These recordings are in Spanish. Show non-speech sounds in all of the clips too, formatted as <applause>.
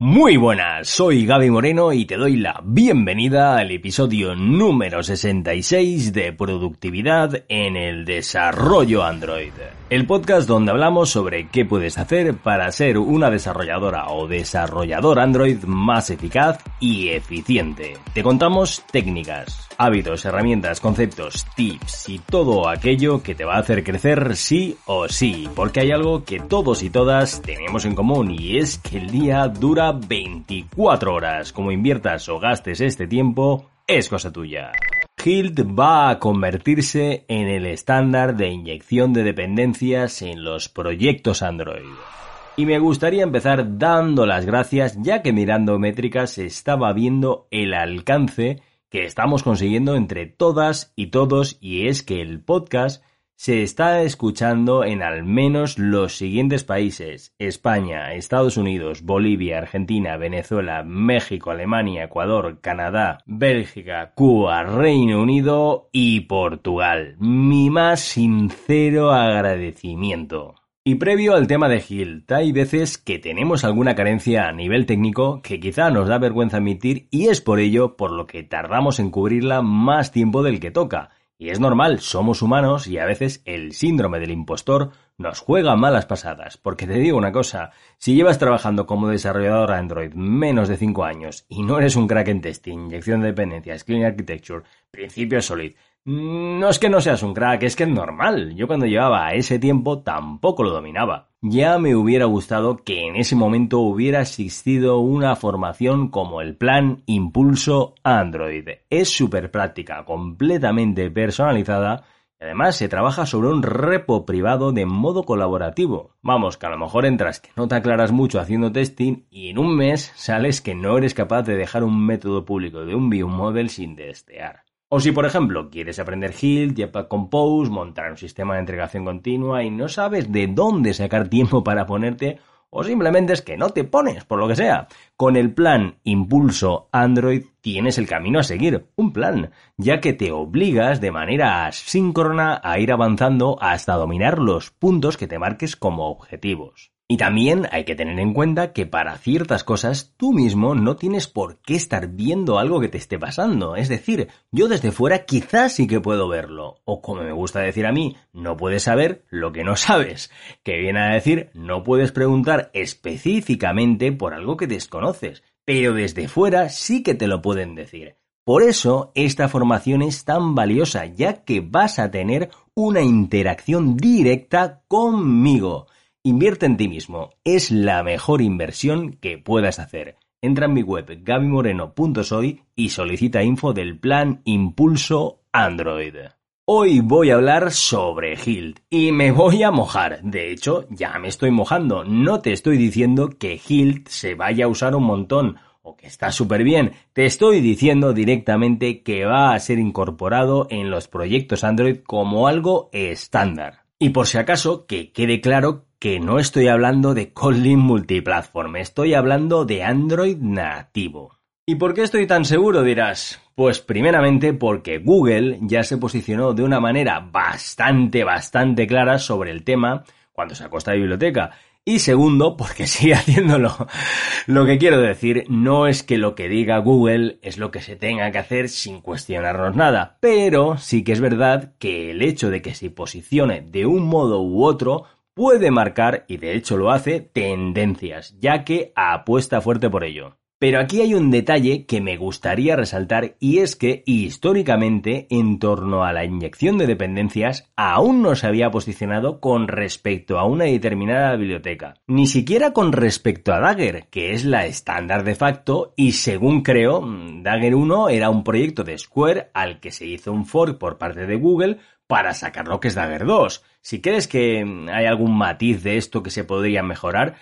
Muy buenas, soy Gaby Moreno y te doy la bienvenida al episodio número 66 de Productividad en el Desarrollo Android. El podcast donde hablamos sobre qué puedes hacer para ser una desarrolladora o desarrollador Android más eficaz y eficiente. Te contamos técnicas, hábitos, herramientas, conceptos, tips y todo aquello que te va a hacer crecer sí o sí, porque hay algo que todos y todas tenemos en común y es que el día dura 24 horas. Como inviertas o gastes este tiempo, es cosa tuya. Hilt va a convertirse en el estándar de inyección de dependencias en los proyectos Android. Y me gustaría empezar dando las gracias ya que mirando métricas estaba viendo el alcance que estamos consiguiendo entre todas y todos y es que el podcast se está escuchando en al menos los siguientes países España, Estados Unidos, Bolivia, Argentina, Venezuela, México, Alemania, Ecuador, Canadá, Bélgica, Cuba, Reino Unido y Portugal. Mi más sincero agradecimiento. Y previo al tema de Hilt, hay veces que tenemos alguna carencia a nivel técnico que quizá nos da vergüenza admitir y es por ello por lo que tardamos en cubrirla más tiempo del que toca y es normal, somos humanos y a veces el síndrome del impostor nos juega malas pasadas. Porque te digo una cosa, si llevas trabajando como desarrollador Android menos de 5 años y no eres un crack en testing, inyección de dependencias, clean architecture, principios solid, no es que no seas un crack, es que es normal. Yo cuando llevaba ese tiempo tampoco lo dominaba. Ya me hubiera gustado que en ese momento hubiera existido una formación como el plan Impulso Android. Es súper práctica, completamente personalizada además se trabaja sobre un repo privado de modo colaborativo. Vamos, que a lo mejor entras que no te aclaras mucho haciendo testing y en un mes sales que no eres capaz de dejar un método público de un view sin testear. O si, por ejemplo, quieres aprender Hill, Jetpack Compose, montar un sistema de entregación continua y no sabes de dónde sacar tiempo para ponerte, o simplemente es que no te pones, por lo que sea. Con el plan Impulso Android tienes el camino a seguir, un plan, ya que te obligas de manera asíncrona a ir avanzando hasta dominar los puntos que te marques como objetivos. Y también hay que tener en cuenta que para ciertas cosas tú mismo no tienes por qué estar viendo algo que te esté pasando. Es decir, yo desde fuera quizás sí que puedo verlo. O como me gusta decir a mí, no puedes saber lo que no sabes. Que viene a decir, no puedes preguntar específicamente por algo que desconoces. Pero desde fuera sí que te lo pueden decir. Por eso esta formación es tan valiosa, ya que vas a tener una interacción directa conmigo. Invierte en ti mismo. Es la mejor inversión que puedas hacer. Entra en mi web gabimoreno.soy y solicita info del plan Impulso Android. Hoy voy a hablar sobre Hilt y me voy a mojar. De hecho, ya me estoy mojando. No te estoy diciendo que Hilt se vaya a usar un montón o que está súper bien. Te estoy diciendo directamente que va a ser incorporado en los proyectos Android como algo estándar. Y por si acaso, que quede claro que no estoy hablando de Kotlin multiplatform, estoy hablando de Android nativo. ¿Y por qué estoy tan seguro dirás? Pues primeramente porque Google ya se posicionó de una manera bastante, bastante clara sobre el tema cuando sacó esta biblioteca. Y segundo, porque <laughs> sigue haciéndolo. Lo que quiero decir no es que lo que diga Google es lo que se tenga que hacer sin cuestionarnos nada, pero sí que es verdad que el hecho de que se posicione de un modo u otro puede marcar, y de hecho lo hace, tendencias, ya que apuesta fuerte por ello. Pero aquí hay un detalle que me gustaría resaltar y es que históricamente en torno a la inyección de dependencias aún no se había posicionado con respecto a una determinada biblioteca, ni siquiera con respecto a Dagger, que es la estándar de facto y según creo, Dagger 1 era un proyecto de Square al que se hizo un fork por parte de Google para sacar lo que es Dagger 2. Si crees que hay algún matiz de esto que se podría mejorar,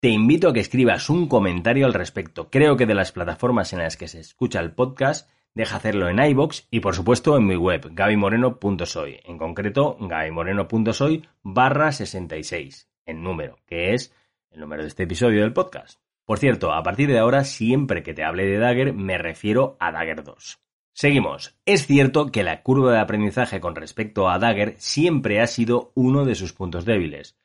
te invito a que escribas un comentario al respecto. Creo que de las plataformas en las que se escucha el podcast, deja hacerlo en iBox y por supuesto en mi web, gabymoreno.soy. En concreto, gabymoreno.soy barra 66, en número, que es el número de este episodio del podcast. Por cierto, a partir de ahora, siempre que te hable de Dagger, me refiero a Dagger 2. Seguimos. Es cierto que la curva de aprendizaje con respecto a Dagger siempre ha sido uno de sus puntos débiles.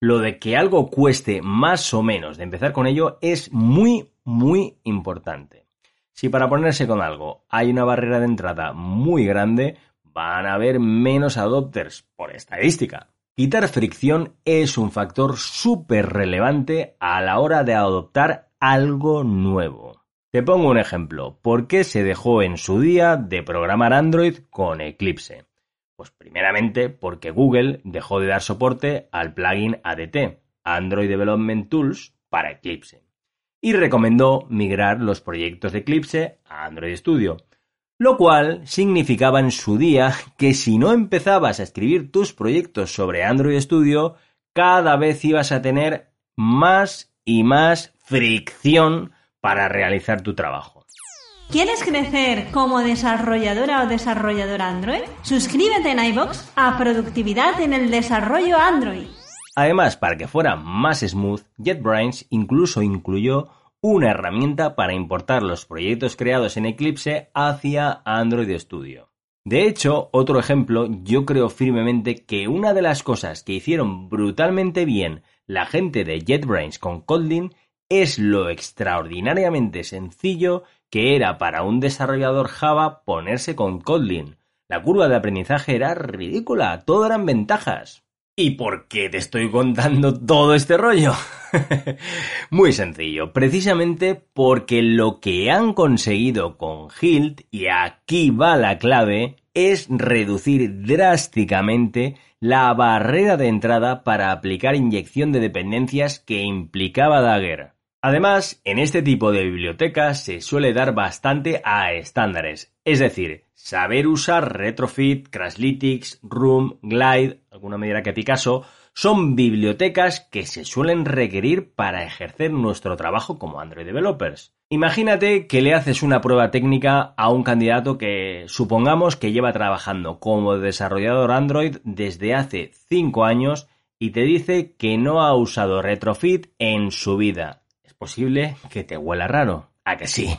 Lo de que algo cueste más o menos de empezar con ello es muy, muy importante. Si para ponerse con algo hay una barrera de entrada muy grande, van a haber menos adopters por estadística. Quitar fricción es un factor súper relevante a la hora de adoptar algo nuevo. Te pongo un ejemplo. ¿Por qué se dejó en su día de programar Android con Eclipse? Pues primeramente porque Google dejó de dar soporte al plugin ADT, Android Development Tools, para Eclipse, y recomendó migrar los proyectos de Eclipse a Android Studio, lo cual significaba en su día que si no empezabas a escribir tus proyectos sobre Android Studio, cada vez ibas a tener más y más fricción para realizar tu trabajo. ¿Quieres crecer como desarrolladora o desarrollador Android? Suscríbete en iBox a Productividad en el Desarrollo Android. Además, para que fuera más smooth, JetBrains incluso incluyó una herramienta para importar los proyectos creados en Eclipse hacia Android Studio. De hecho, otro ejemplo, yo creo firmemente que una de las cosas que hicieron brutalmente bien la gente de JetBrains con Kotlin es lo extraordinariamente sencillo que era para un desarrollador Java ponerse con Kotlin. La curva de aprendizaje era ridícula, todo eran ventajas. ¿Y por qué te estoy contando todo este rollo? <laughs> Muy sencillo, precisamente porque lo que han conseguido con Hilt, y aquí va la clave, es reducir drásticamente la barrera de entrada para aplicar inyección de dependencias que implicaba Dagger. Además, en este tipo de bibliotecas se suele dar bastante a estándares, es decir, saber usar Retrofit, Crashlytics, Room, Glide, alguna medida que Picasso, son bibliotecas que se suelen requerir para ejercer nuestro trabajo como Android developers. Imagínate que le haces una prueba técnica a un candidato que supongamos que lleva trabajando como desarrollador Android desde hace 5 años y te dice que no ha usado Retrofit en su vida. Posible que te huela raro. ¿A que sí?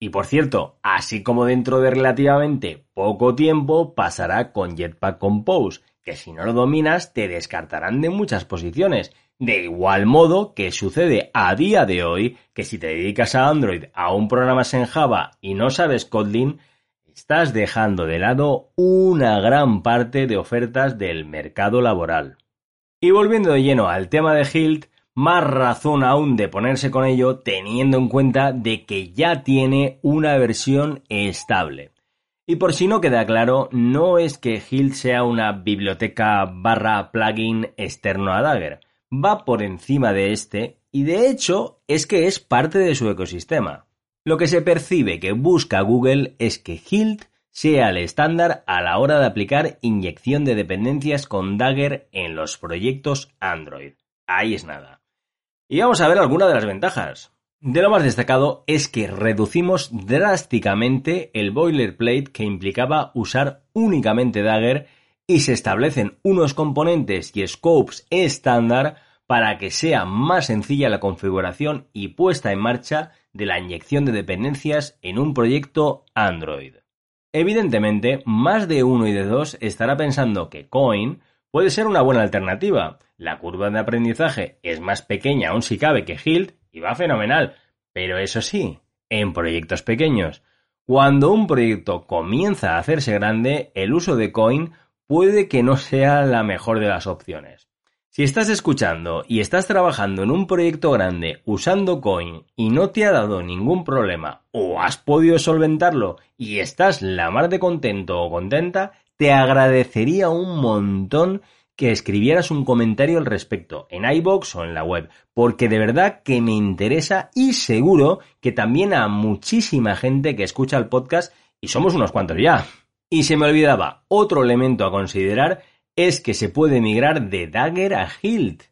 Y por cierto, así como dentro de relativamente poco tiempo pasará con Jetpack Compose, que si no lo dominas te descartarán de muchas posiciones. De igual modo que sucede a día de hoy que si te dedicas a Android a un programa en Java y no sabes Kotlin, estás dejando de lado una gran parte de ofertas del mercado laboral. Y volviendo de lleno al tema de Hilt, más razón aún de ponerse con ello teniendo en cuenta de que ya tiene una versión estable. Y por si no queda claro, no es que Hilt sea una biblioteca barra plugin externo a Dagger, va por encima de este y de hecho es que es parte de su ecosistema. Lo que se percibe que busca Google es que Hilt sea el estándar a la hora de aplicar inyección de dependencias con Dagger en los proyectos Android. Ahí es nada. Y vamos a ver algunas de las ventajas. De lo más destacado es que reducimos drásticamente el boilerplate que implicaba usar únicamente Dagger y se establecen unos componentes y scopes estándar para que sea más sencilla la configuración y puesta en marcha de la inyección de dependencias en un proyecto Android. Evidentemente, más de uno y de dos estará pensando que Coin puede ser una buena alternativa. La curva de aprendizaje es más pequeña aún si cabe que Hilt y va fenomenal. Pero eso sí, en proyectos pequeños. Cuando un proyecto comienza a hacerse grande, el uso de Coin puede que no sea la mejor de las opciones. Si estás escuchando y estás trabajando en un proyecto grande usando Coin y no te ha dado ningún problema o has podido solventarlo y estás la mar de contento o contenta, te agradecería un montón que escribieras un comentario al respecto en iBox o en la web, porque de verdad que me interesa y seguro que también a muchísima gente que escucha el podcast y somos unos cuantos ya. Y se me olvidaba, otro elemento a considerar es que se puede migrar de Dagger a Hilt.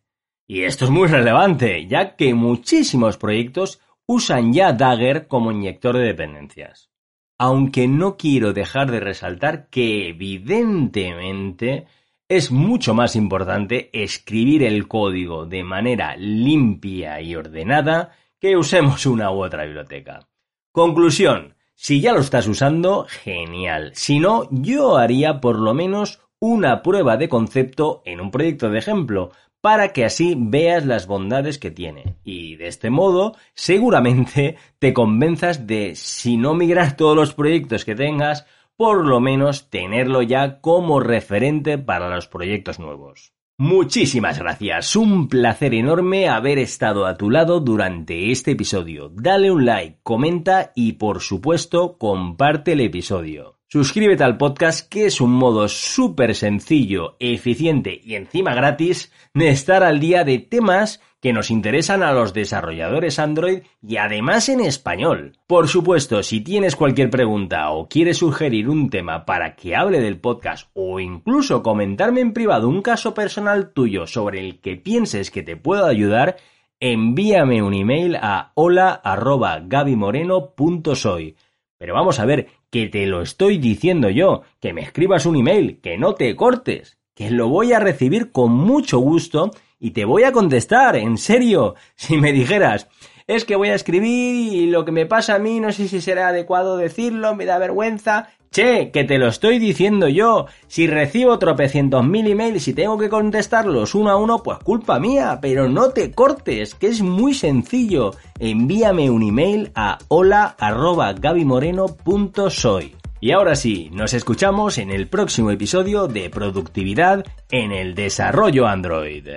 Y esto es muy relevante, ya que muchísimos proyectos usan ya Dagger como inyector de dependencias aunque no quiero dejar de resaltar que evidentemente es mucho más importante escribir el código de manera limpia y ordenada que usemos una u otra biblioteca. Conclusión, si ya lo estás usando, genial. Si no, yo haría por lo menos una prueba de concepto en un proyecto de ejemplo para que así veas las bondades que tiene. Y de este modo, seguramente te convenzas de, si no migrar todos los proyectos que tengas, por lo menos tenerlo ya como referente para los proyectos nuevos. Muchísimas gracias, un placer enorme haber estado a tu lado durante este episodio. Dale un like, comenta y por supuesto comparte el episodio. Suscríbete al podcast que es un modo súper sencillo, eficiente y encima gratis de estar al día de temas que nos interesan a los desarrolladores Android y además en español. Por supuesto, si tienes cualquier pregunta o quieres sugerir un tema para que hable del podcast o incluso comentarme en privado un caso personal tuyo sobre el que pienses que te puedo ayudar, envíame un email a hola@gabimoreno.soy. Pero vamos a ver, que te lo estoy diciendo yo, que me escribas un email, que no te cortes, que lo voy a recibir con mucho gusto y te voy a contestar, en serio, <laughs> si me dijeras, es que voy a escribir y lo que me pasa a mí no sé si será adecuado decirlo, me da vergüenza, Che, que te lo estoy diciendo yo. Si recibo tropecientos mil emails y tengo que contestarlos uno a uno, pues culpa mía. Pero no te cortes, que es muy sencillo. Envíame un email a hola.gabimoreno.soy. Y ahora sí, nos escuchamos en el próximo episodio de Productividad en el Desarrollo Android.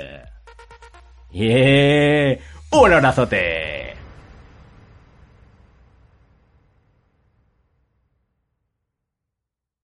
¡Yeah! ¡Un abrazote!